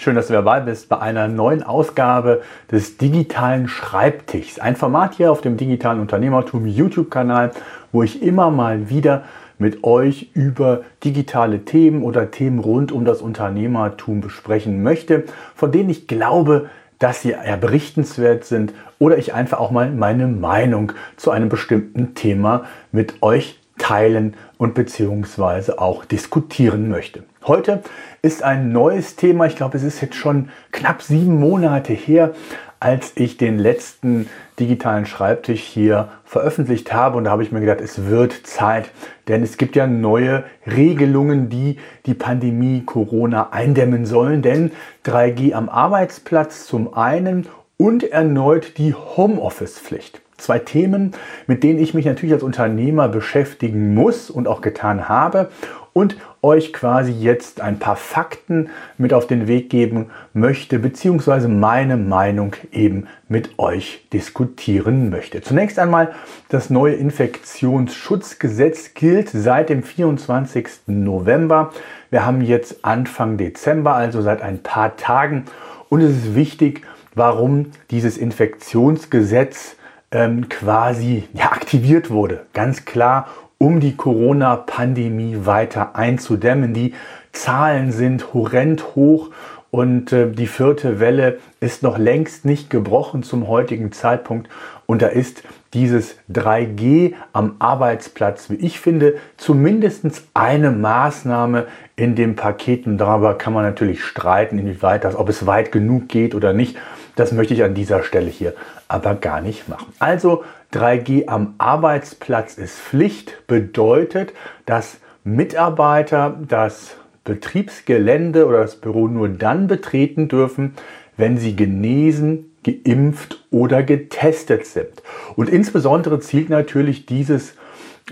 Schön, dass du dabei bist bei einer neuen Ausgabe des digitalen Schreibtischs. Ein Format hier auf dem digitalen Unternehmertum YouTube-Kanal, wo ich immer mal wieder mit euch über digitale Themen oder Themen rund um das Unternehmertum besprechen möchte, von denen ich glaube, dass sie eher berichtenswert sind oder ich einfach auch mal meine Meinung zu einem bestimmten Thema mit euch teilen und beziehungsweise auch diskutieren möchte. Heute ist ein neues Thema. Ich glaube, es ist jetzt schon knapp sieben Monate her, als ich den letzten digitalen Schreibtisch hier veröffentlicht habe. Und da habe ich mir gedacht, es wird Zeit. Denn es gibt ja neue Regelungen, die die Pandemie Corona eindämmen sollen. Denn 3G am Arbeitsplatz zum einen und erneut die Homeoffice-Pflicht. Zwei Themen, mit denen ich mich natürlich als Unternehmer beschäftigen muss und auch getan habe und euch quasi jetzt ein paar Fakten mit auf den Weg geben möchte, beziehungsweise meine Meinung eben mit euch diskutieren möchte. Zunächst einmal, das neue Infektionsschutzgesetz gilt seit dem 24. November. Wir haben jetzt Anfang Dezember, also seit ein paar Tagen. Und es ist wichtig, warum dieses Infektionsgesetz ähm, quasi ja, aktiviert wurde. Ganz klar, um die Corona-Pandemie weiter einzudämmen. Die Zahlen sind horrend hoch und äh, die vierte Welle ist noch längst nicht gebrochen zum heutigen Zeitpunkt. Und da ist dieses 3G am Arbeitsplatz, wie ich finde, zumindest eine Maßnahme in dem Paket. Und darüber kann man natürlich streiten, inwieweit das, ob es weit genug geht oder nicht. Das möchte ich an dieser Stelle hier aber gar nicht machen. Also 3G am Arbeitsplatz ist Pflicht, bedeutet, dass Mitarbeiter das Betriebsgelände oder das Büro nur dann betreten dürfen, wenn sie genesen, geimpft oder getestet sind. Und insbesondere zielt natürlich dieses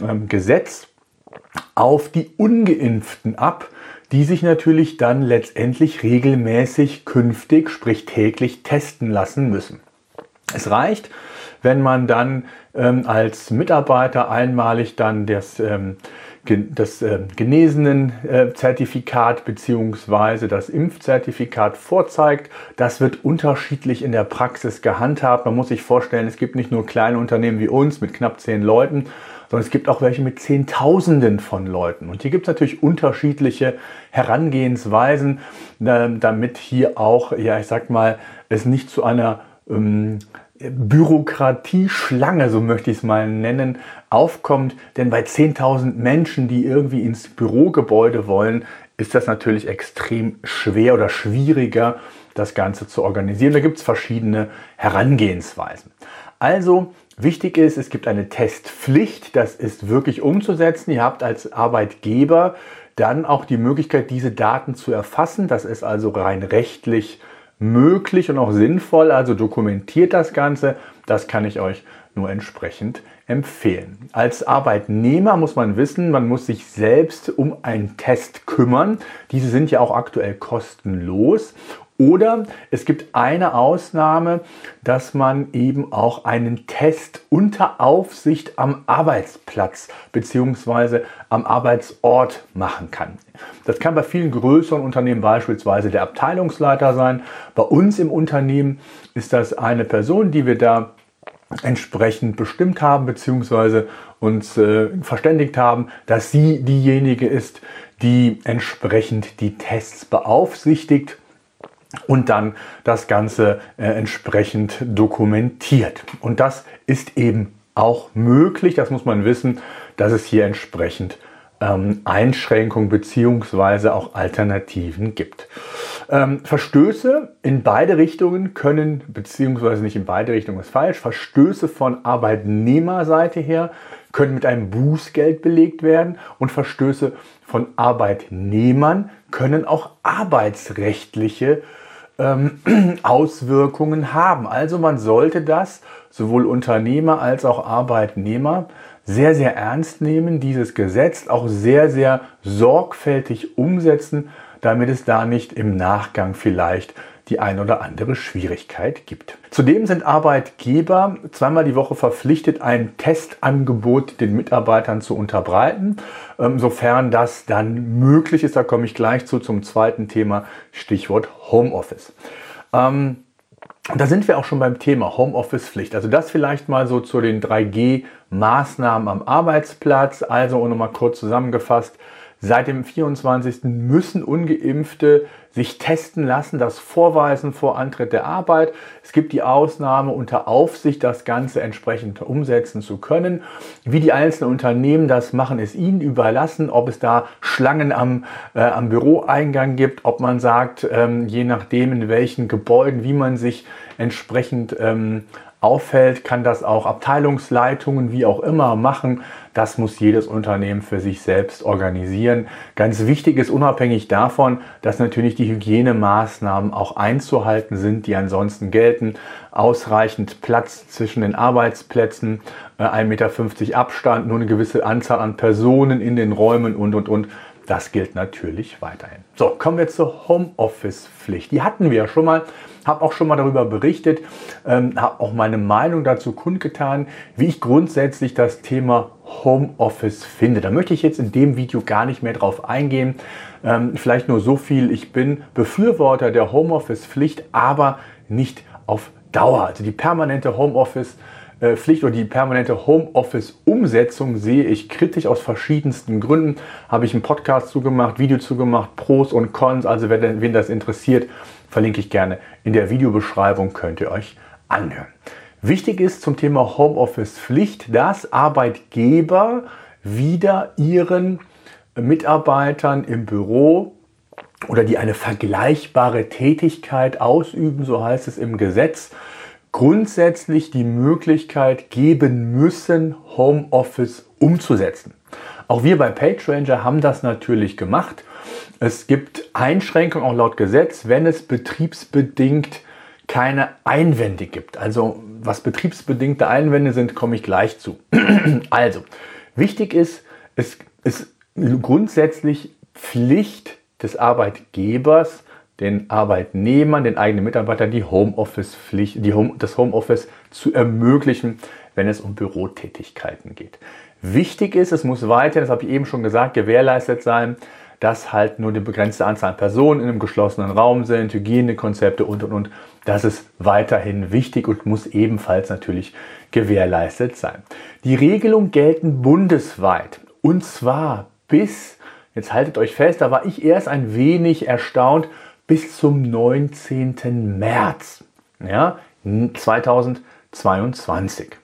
ähm, Gesetz auf die ungeimpften ab, die sich natürlich dann letztendlich regelmäßig künftig, sprich täglich testen lassen müssen. Es reicht, wenn man dann ähm, als Mitarbeiter einmalig dann das, ähm, das äh, Genesenen-Zertifikat bzw. das Impfzertifikat vorzeigt. Das wird unterschiedlich in der Praxis gehandhabt. Man muss sich vorstellen, es gibt nicht nur kleine Unternehmen wie uns mit knapp zehn Leuten, sondern es gibt auch welche mit Zehntausenden von Leuten. Und hier gibt es natürlich unterschiedliche Herangehensweisen, damit hier auch, ja, ich sag mal, es nicht zu einer ähm, Bürokratieschlange, so möchte ich es mal nennen, aufkommt. Denn bei 10.000 Menschen, die irgendwie ins Bürogebäude wollen, ist das natürlich extrem schwer oder schwieriger, das Ganze zu organisieren. Da gibt es verschiedene Herangehensweisen. Also wichtig ist, es gibt eine Testpflicht, das ist wirklich umzusetzen. Ihr habt als Arbeitgeber dann auch die Möglichkeit, diese Daten zu erfassen. Das ist also rein rechtlich möglich und auch sinnvoll. Also dokumentiert das Ganze. Das kann ich euch nur entsprechend empfehlen. Als Arbeitnehmer muss man wissen, man muss sich selbst um einen Test kümmern. Diese sind ja auch aktuell kostenlos oder es gibt eine Ausnahme, dass man eben auch einen Test unter Aufsicht am Arbeitsplatz bzw. am Arbeitsort machen kann. Das kann bei vielen größeren Unternehmen beispielsweise der Abteilungsleiter sein. Bei uns im Unternehmen ist das eine Person, die wir da entsprechend bestimmt haben bzw. uns äh, verständigt haben, dass sie diejenige ist, die entsprechend die Tests beaufsichtigt und dann das Ganze äh, entsprechend dokumentiert. Und das ist eben auch möglich, das muss man wissen, dass es hier entsprechend ähm, Einschränkungen beziehungsweise auch Alternativen gibt. Ähm, Verstöße in beide Richtungen können, beziehungsweise nicht in beide Richtungen ist falsch, Verstöße von Arbeitnehmerseite her können mit einem Bußgeld belegt werden und Verstöße von Arbeitnehmern können auch arbeitsrechtliche ähm, Auswirkungen haben. Also man sollte das sowohl Unternehmer als auch Arbeitnehmer sehr, sehr ernst nehmen, dieses Gesetz auch sehr, sehr sorgfältig umsetzen, damit es da nicht im Nachgang vielleicht die ein oder andere Schwierigkeit gibt. Zudem sind Arbeitgeber zweimal die Woche verpflichtet, ein Testangebot den Mitarbeitern zu unterbreiten, ähm, sofern das dann möglich ist. Da komme ich gleich zu zum zweiten Thema, Stichwort Homeoffice. Ähm, da sind wir auch schon beim Thema Homeoffice-Pflicht. Also das vielleicht mal so zu den 3G-Maßnahmen am Arbeitsplatz. Also um nochmal kurz zusammengefasst, Seit dem 24. müssen ungeimpfte sich testen lassen, das vorweisen vor Antritt der Arbeit. Es gibt die Ausnahme unter Aufsicht, das Ganze entsprechend umsetzen zu können. Wie die einzelnen Unternehmen das machen, ist ihnen überlassen, ob es da Schlangen am, äh, am Büroeingang gibt, ob man sagt, ähm, je nachdem in welchen Gebäuden, wie man sich entsprechend ähm, auffällt, kann das auch Abteilungsleitungen wie auch immer machen. Das muss jedes Unternehmen für sich selbst organisieren. Ganz wichtig ist unabhängig davon, dass natürlich die Hygienemaßnahmen auch einzuhalten sind, die ansonsten gelten. Ausreichend Platz zwischen den Arbeitsplätzen, 1,50 äh, Meter Abstand, nur eine gewisse Anzahl an Personen in den Räumen und, und, und. Das gilt natürlich weiterhin. So, kommen wir zur Homeoffice-Pflicht. Die hatten wir ja schon mal, habe auch schon mal darüber berichtet, ähm, habe auch meine Meinung dazu kundgetan, wie ich grundsätzlich das Thema Homeoffice finde. Da möchte ich jetzt in dem Video gar nicht mehr drauf eingehen. Ähm, vielleicht nur so viel, ich bin Befürworter der Homeoffice-Pflicht, aber nicht auf Dauer. Also die permanente Homeoffice- Pflicht oder die permanente Homeoffice-Umsetzung sehe ich kritisch aus verschiedensten Gründen. Habe ich einen Podcast zugemacht, Video zugemacht, Pros und Cons. Also wen, wen das interessiert, verlinke ich gerne in der Videobeschreibung, könnt ihr euch anhören. Wichtig ist zum Thema Homeoffice-Pflicht, dass Arbeitgeber wieder ihren Mitarbeitern im Büro oder die eine vergleichbare Tätigkeit ausüben, so heißt es im Gesetz, grundsätzlich die Möglichkeit geben müssen, Homeoffice umzusetzen. Auch wir bei PageRanger haben das natürlich gemacht. Es gibt Einschränkungen auch laut Gesetz, wenn es betriebsbedingt keine Einwände gibt. Also was betriebsbedingte Einwände sind, komme ich gleich zu. also, wichtig ist, es ist grundsätzlich Pflicht des Arbeitgebers, den Arbeitnehmern, den eigenen Mitarbeitern die Homeoffice-Pflicht, die Home, das Homeoffice zu ermöglichen, wenn es um Bürotätigkeiten geht. Wichtig ist, es muss weiter, das habe ich eben schon gesagt, gewährleistet sein, dass halt nur eine begrenzte Anzahl an Personen in einem geschlossenen Raum sind, Hygienekonzepte und und und. Das ist weiterhin wichtig und muss ebenfalls natürlich gewährleistet sein. Die Regelungen gelten bundesweit und zwar bis, jetzt haltet euch fest, da war ich erst ein wenig erstaunt, bis zum 19. März ja, 2022.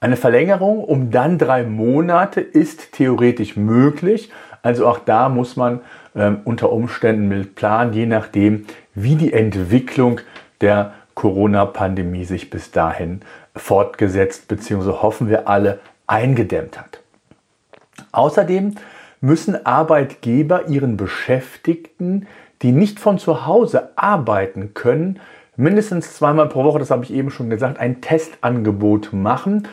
Eine Verlängerung um dann drei Monate ist theoretisch möglich. Also auch da muss man ähm, unter Umständen mit planen, je nachdem, wie die Entwicklung der Corona-Pandemie sich bis dahin fortgesetzt bzw. hoffen wir alle eingedämmt hat. Außerdem müssen Arbeitgeber ihren Beschäftigten die nicht von zu Hause arbeiten können, mindestens zweimal pro Woche, das habe ich eben schon gesagt, ein Testangebot machen.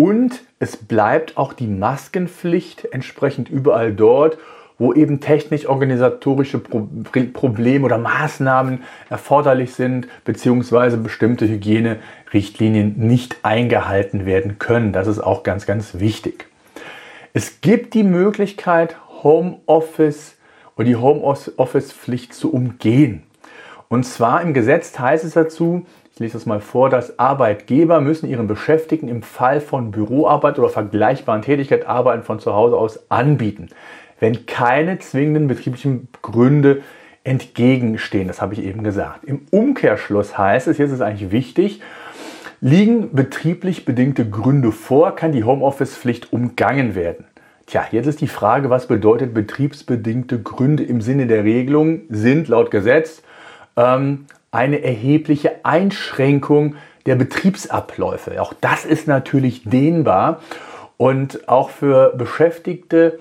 Und es bleibt auch die Maskenpflicht entsprechend überall dort, wo eben technisch-organisatorische Probleme oder Maßnahmen erforderlich sind, beziehungsweise bestimmte Hygienerichtlinien nicht eingehalten werden können. Das ist auch ganz, ganz wichtig. Es gibt die Möglichkeit, Homeoffice und die Homeoffice-Pflicht zu umgehen. Und zwar im Gesetz heißt es dazu, lese das mal vor, dass Arbeitgeber müssen ihren Beschäftigten im Fall von Büroarbeit oder vergleichbaren Tätigkeit Arbeiten von zu Hause aus anbieten, wenn keine zwingenden betrieblichen Gründe entgegenstehen. Das habe ich eben gesagt. Im Umkehrschluss heißt es, jetzt ist es eigentlich wichtig, liegen betrieblich bedingte Gründe vor, kann die Homeoffice-Pflicht umgangen werden. Tja, jetzt ist die Frage, was bedeutet betriebsbedingte Gründe im Sinne der Regelung sind laut Gesetz ähm, eine erhebliche Einschränkung der Betriebsabläufe. Auch das ist natürlich dehnbar und auch für Beschäftigte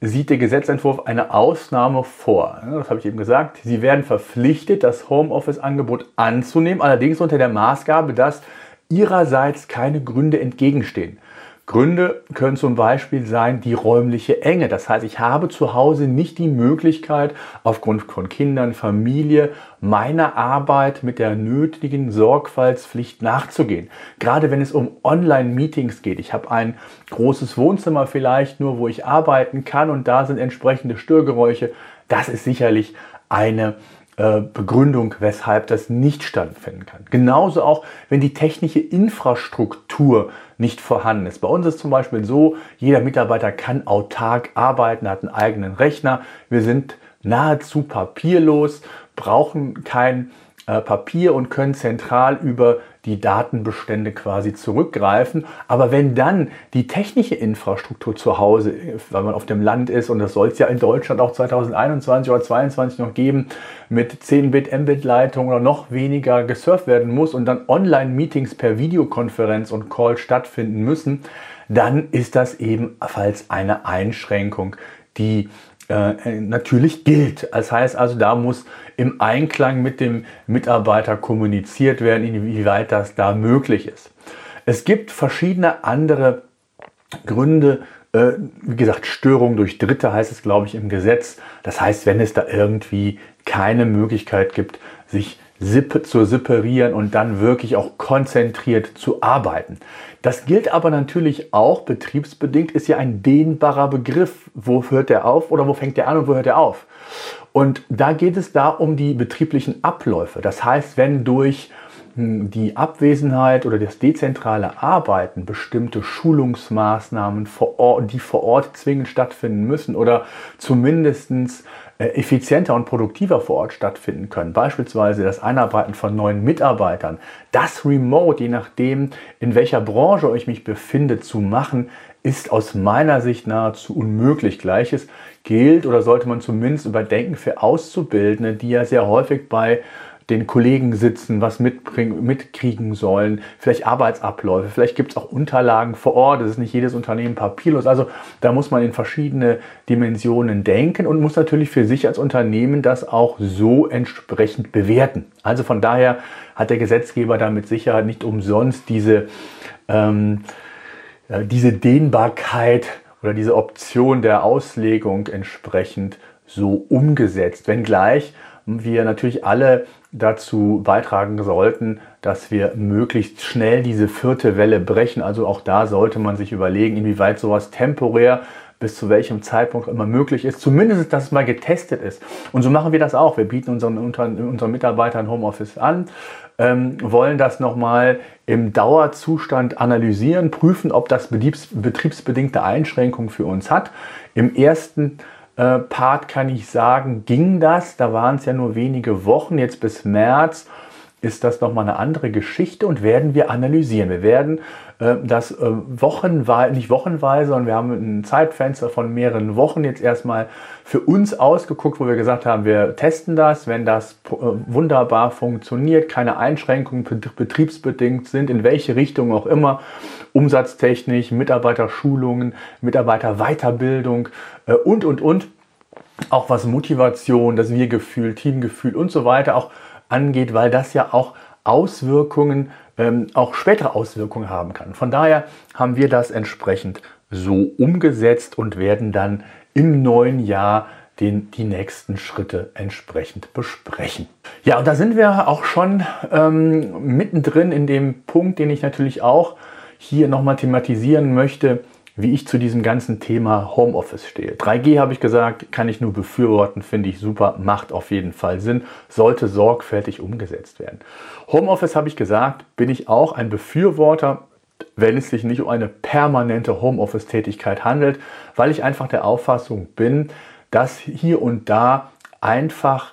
sieht der Gesetzentwurf eine Ausnahme vor. Das habe ich eben gesagt. Sie werden verpflichtet, das Homeoffice-Angebot anzunehmen, allerdings unter der Maßgabe, dass ihrerseits keine Gründe entgegenstehen. Gründe können zum Beispiel sein die räumliche Enge. Das heißt, ich habe zu Hause nicht die Möglichkeit, aufgrund von Kindern, Familie, meiner Arbeit mit der nötigen Sorgfaltspflicht nachzugehen. Gerade wenn es um Online-Meetings geht. Ich habe ein großes Wohnzimmer vielleicht nur, wo ich arbeiten kann und da sind entsprechende Störgeräusche. Das ist sicherlich eine Begründung, weshalb das nicht stattfinden kann. Genauso auch, wenn die technische Infrastruktur nicht vorhanden ist. Bei uns ist zum Beispiel so, jeder Mitarbeiter kann autark arbeiten, hat einen eigenen Rechner. Wir sind nahezu papierlos, brauchen kein äh, Papier und können zentral über die Datenbestände quasi zurückgreifen. Aber wenn dann die technische Infrastruktur zu Hause, weil man auf dem Land ist, und das soll es ja in Deutschland auch 2021 oder 2022 noch geben, mit 10-Bit, Mbit-Leitung oder noch weniger gesurft werden muss und dann Online-Meetings per Videokonferenz und Call stattfinden müssen, dann ist das ebenfalls eine Einschränkung, die äh, natürlich gilt. Das heißt also, da muss im Einklang mit dem Mitarbeiter kommuniziert werden, inwieweit das da möglich ist. Es gibt verschiedene andere Gründe, äh, wie gesagt, Störung durch Dritte heißt es, glaube ich, im Gesetz. Das heißt, wenn es da irgendwie keine Möglichkeit gibt, sich zu separieren und dann wirklich auch konzentriert zu arbeiten. Das gilt aber natürlich auch, betriebsbedingt ist ja ein dehnbarer Begriff. Wo hört der auf oder wo fängt der an und wo hört er auf? Und da geht es da um die betrieblichen Abläufe. Das heißt, wenn durch hm, die Abwesenheit oder das dezentrale Arbeiten bestimmte Schulungsmaßnahmen, vor Ort, die vor Ort zwingend stattfinden müssen oder zumindestens effizienter und produktiver vor Ort stattfinden können. Beispielsweise das Einarbeiten von neuen Mitarbeitern, das Remote, je nachdem, in welcher Branche ich mich befinde, zu machen, ist aus meiner Sicht nahezu unmöglich. Gleiches gilt oder sollte man zumindest überdenken für Auszubildende, die ja sehr häufig bei den Kollegen sitzen, was mitkriegen sollen, vielleicht Arbeitsabläufe, vielleicht gibt es auch Unterlagen vor Ort, es ist nicht jedes Unternehmen papierlos. Also da muss man in verschiedene Dimensionen denken und muss natürlich für sich als Unternehmen das auch so entsprechend bewerten. Also von daher hat der Gesetzgeber da mit Sicherheit nicht umsonst diese, ähm, diese Dehnbarkeit oder diese Option der Auslegung entsprechend so umgesetzt. Wenngleich wir natürlich alle dazu beitragen sollten, dass wir möglichst schnell diese vierte Welle brechen. Also auch da sollte man sich überlegen, inwieweit sowas temporär bis zu welchem Zeitpunkt immer möglich ist. Zumindest, dass es mal getestet ist. Und so machen wir das auch. Wir bieten unseren, unseren Mitarbeitern Homeoffice an, ähm, wollen das nochmal im Dauerzustand analysieren, prüfen, ob das betriebs, betriebsbedingte Einschränkungen für uns hat. Im ersten äh, Part kann ich sagen, ging das. Da waren es ja nur wenige Wochen, jetzt bis März ist das nochmal eine andere Geschichte und werden wir analysieren. Wir werden äh, das äh, wochenweise, nicht wochenweise, sondern wir haben ein Zeitfenster von mehreren Wochen jetzt erstmal für uns ausgeguckt, wo wir gesagt haben, wir testen das, wenn das äh, wunderbar funktioniert, keine Einschränkungen betriebsbedingt sind, in welche Richtung auch immer, umsatztechnisch, Mitarbeiterschulungen, Mitarbeiterweiterbildung und, und, und. Auch was Motivation, das Wir-Gefühl, Teamgefühl und so weiter auch angeht, weil das ja auch Auswirkungen, ähm, auch spätere Auswirkungen haben kann. Von daher haben wir das entsprechend so umgesetzt und werden dann im neuen Jahr den, die nächsten Schritte entsprechend besprechen. Ja, und da sind wir auch schon ähm, mittendrin in dem Punkt, den ich natürlich auch hier nochmal thematisieren möchte, wie ich zu diesem ganzen Thema Homeoffice stehe. 3G habe ich gesagt, kann ich nur befürworten, finde ich super, macht auf jeden Fall Sinn, sollte sorgfältig umgesetzt werden. Homeoffice habe ich gesagt, bin ich auch ein Befürworter, wenn es sich nicht um eine permanente Homeoffice-Tätigkeit handelt, weil ich einfach der Auffassung bin, dass hier und da einfach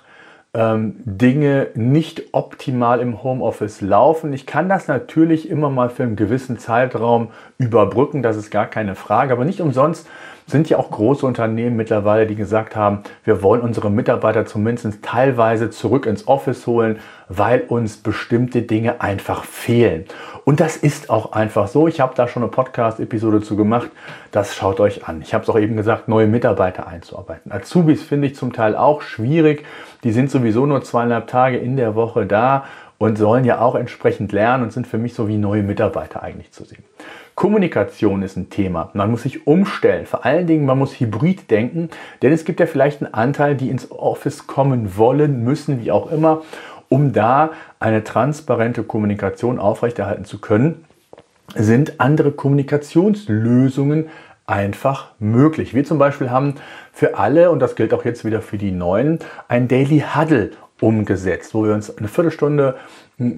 Dinge nicht optimal im Homeoffice laufen. Ich kann das natürlich immer mal für einen gewissen Zeitraum überbrücken, das ist gar keine Frage, aber nicht umsonst sind ja auch große Unternehmen mittlerweile, die gesagt haben, wir wollen unsere Mitarbeiter zumindest teilweise zurück ins Office holen, weil uns bestimmte Dinge einfach fehlen. Und das ist auch einfach so. Ich habe da schon eine Podcast-Episode zu gemacht. Das schaut euch an. Ich habe es auch eben gesagt, neue Mitarbeiter einzuarbeiten. Azubis finde ich zum Teil auch schwierig. Die sind sowieso nur zweieinhalb Tage in der Woche da und sollen ja auch entsprechend lernen und sind für mich so wie neue Mitarbeiter eigentlich zu sehen. Kommunikation ist ein Thema. Man muss sich umstellen. Vor allen Dingen, man muss hybrid denken, denn es gibt ja vielleicht einen Anteil, die ins Office kommen wollen, müssen, wie auch immer, um da eine transparente Kommunikation aufrechterhalten zu können, sind andere Kommunikationslösungen einfach möglich. Wir zum Beispiel haben für alle, und das gilt auch jetzt wieder für die Neuen, ein Daily Huddle umgesetzt, wo wir uns eine Viertelstunde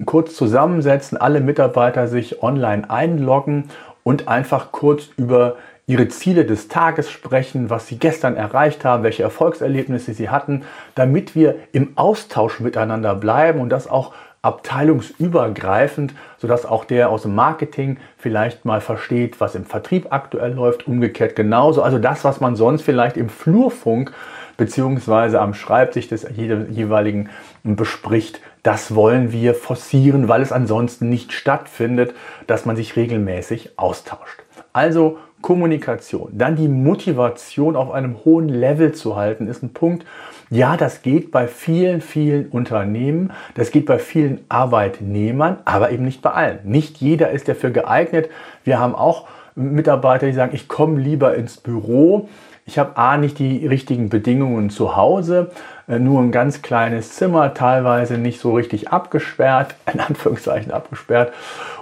kurz zusammensetzen, alle Mitarbeiter sich online einloggen und einfach kurz über ihre Ziele des Tages sprechen, was sie gestern erreicht haben, welche Erfolgserlebnisse sie hatten, damit wir im Austausch miteinander bleiben und das auch abteilungsübergreifend, sodass auch der aus dem Marketing vielleicht mal versteht, was im Vertrieb aktuell läuft, umgekehrt genauso. Also das, was man sonst vielleicht im Flurfunk beziehungsweise am Schreibtisch des jeweiligen bespricht, das wollen wir forcieren, weil es ansonsten nicht stattfindet, dass man sich regelmäßig austauscht. Also Kommunikation, dann die Motivation auf einem hohen Level zu halten, ist ein Punkt. Ja, das geht bei vielen, vielen Unternehmen, das geht bei vielen Arbeitnehmern, aber eben nicht bei allen. Nicht jeder ist dafür geeignet. Wir haben auch Mitarbeiter, die sagen, ich komme lieber ins Büro. Ich habe A nicht die richtigen Bedingungen zu Hause, äh, nur ein ganz kleines Zimmer, teilweise nicht so richtig abgesperrt, in Anführungszeichen abgesperrt,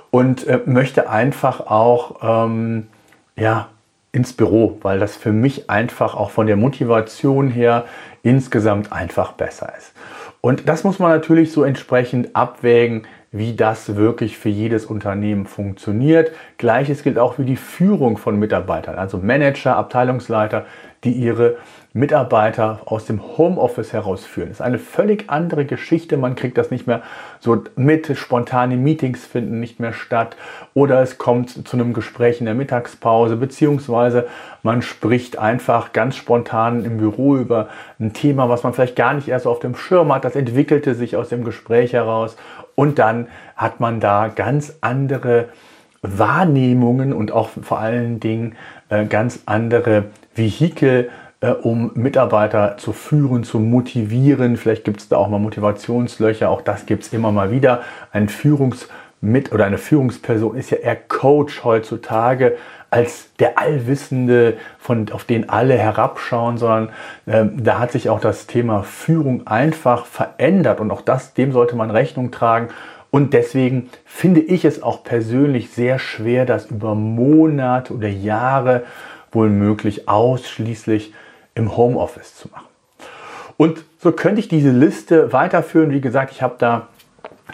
und äh, möchte einfach auch ähm, ja, ins Büro, weil das für mich einfach auch von der Motivation her insgesamt einfach besser ist. Und das muss man natürlich so entsprechend abwägen, wie das wirklich für jedes Unternehmen funktioniert. Gleiches gilt auch für die Führung von Mitarbeitern, also Manager, Abteilungsleiter, die ihre Mitarbeiter aus dem Homeoffice herausführen. Das ist eine völlig andere Geschichte. Man kriegt das nicht mehr so mit. Spontane Meetings finden nicht mehr statt oder es kommt zu einem Gespräch in der Mittagspause beziehungsweise man spricht einfach ganz spontan im Büro über ein Thema, was man vielleicht gar nicht erst auf dem Schirm hat. Das entwickelte sich aus dem Gespräch heraus und dann hat man da ganz andere Wahrnehmungen und auch vor allen Dingen äh, ganz andere Vehikel, äh, um Mitarbeiter zu führen, zu motivieren. Vielleicht gibt es da auch mal Motivationslöcher, auch das gibt es immer mal wieder. Ein Führungs- mit oder eine Führungsperson ist ja eher Coach heutzutage als der Allwissende, von, auf den alle herabschauen, sondern äh, da hat sich auch das Thema Führung einfach verändert und auch das, dem sollte man Rechnung tragen. Und deswegen finde ich es auch persönlich sehr schwer, das über Monate oder Jahre wohl möglich ausschließlich im Homeoffice zu machen. Und so könnte ich diese Liste weiterführen. Wie gesagt, ich habe da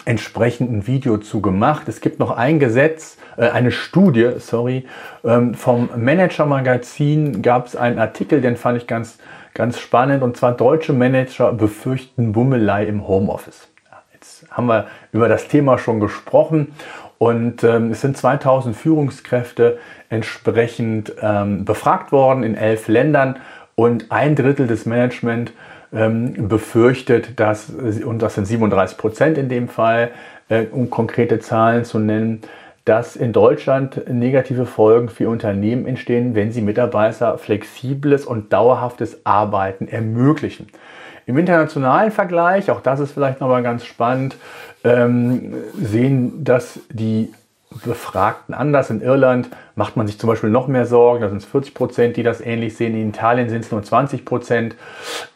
entsprechend ein Video zu gemacht. Es gibt noch ein Gesetz, äh, eine Studie, sorry, ähm, vom Manager Magazin gab es einen Artikel, den fand ich ganz, ganz spannend. Und zwar deutsche Manager befürchten Bummelei im Homeoffice. Jetzt haben wir über das Thema schon gesprochen. Und ähm, es sind 2000 Führungskräfte entsprechend ähm, befragt worden in elf Ländern und ein Drittel des Management ähm, befürchtet, dass, und das sind 37 Prozent in dem Fall, äh, um konkrete Zahlen zu nennen, dass in Deutschland negative Folgen für Unternehmen entstehen, wenn sie Mitarbeiter flexibles und dauerhaftes Arbeiten ermöglichen. Im internationalen Vergleich, auch das ist vielleicht nochmal ganz spannend, ähm, sehen das die Befragten anders. In Irland macht man sich zum Beispiel noch mehr Sorgen, da sind es 40 Prozent, die das ähnlich sehen. In Italien sind es nur 20 Prozent.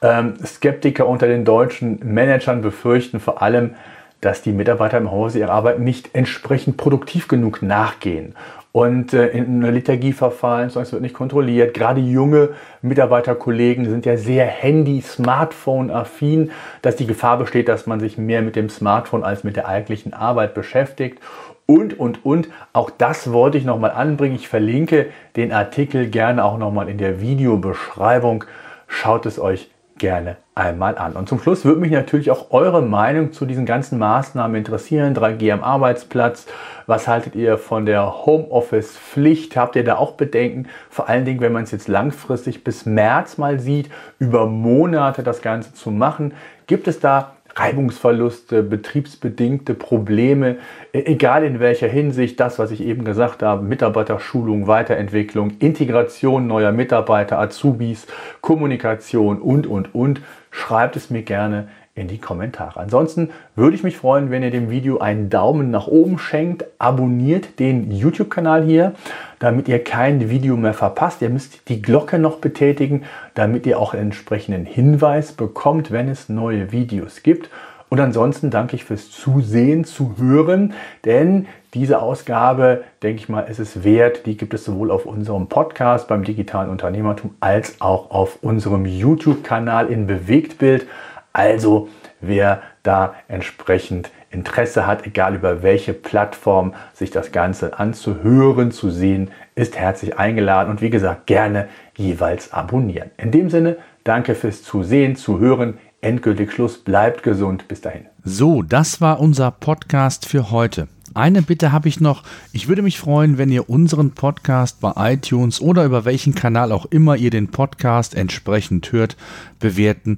Ähm, Skeptiker unter den deutschen Managern befürchten vor allem, dass die Mitarbeiter im Hause ihrer Arbeit nicht entsprechend produktiv genug nachgehen und äh, in eine Lethargie verfallen, es wird nicht kontrolliert. Gerade junge Mitarbeiterkollegen sind ja sehr Handy-, Smartphone-affin, dass die Gefahr besteht, dass man sich mehr mit dem Smartphone als mit der eigentlichen Arbeit beschäftigt. Und, und, und, auch das wollte ich nochmal anbringen. Ich verlinke den Artikel gerne auch nochmal in der Videobeschreibung. Schaut es euch gerne einmal an. Und zum Schluss würde mich natürlich auch eure Meinung zu diesen ganzen Maßnahmen interessieren. 3G am Arbeitsplatz. Was haltet ihr von der Homeoffice-Pflicht? Habt ihr da auch Bedenken? Vor allen Dingen, wenn man es jetzt langfristig bis März mal sieht, über Monate das Ganze zu machen. Gibt es da Reibungsverluste, betriebsbedingte Probleme, e-, egal in welcher Hinsicht, das, was ich eben gesagt habe, Mitarbeiterschulung, Weiterentwicklung, Integration neuer Mitarbeiter, Azubis, Kommunikation und, und, und, schreibt es mir gerne in die Kommentare. Ansonsten würde ich mich freuen, wenn ihr dem Video einen Daumen nach oben schenkt. Abonniert den YouTube-Kanal hier, damit ihr kein Video mehr verpasst. Ihr müsst die Glocke noch betätigen, damit ihr auch einen entsprechenden Hinweis bekommt, wenn es neue Videos gibt. Und ansonsten danke ich fürs Zusehen, zu hören, denn diese Ausgabe, denke ich mal, ist es wert. Die gibt es sowohl auf unserem Podcast beim digitalen Unternehmertum als auch auf unserem YouTube-Kanal in Bewegtbild. Also wer da entsprechend Interesse hat, egal über welche Plattform sich das Ganze anzuhören, zu sehen, ist herzlich eingeladen und wie gesagt, gerne jeweils abonnieren. In dem Sinne, danke fürs Zusehen, Zuhören endgültig Schluss. Bleibt gesund. Bis dahin. So, das war unser Podcast für heute. Eine Bitte habe ich noch. Ich würde mich freuen, wenn ihr unseren Podcast bei iTunes oder über welchen Kanal auch immer ihr den Podcast entsprechend hört, bewerten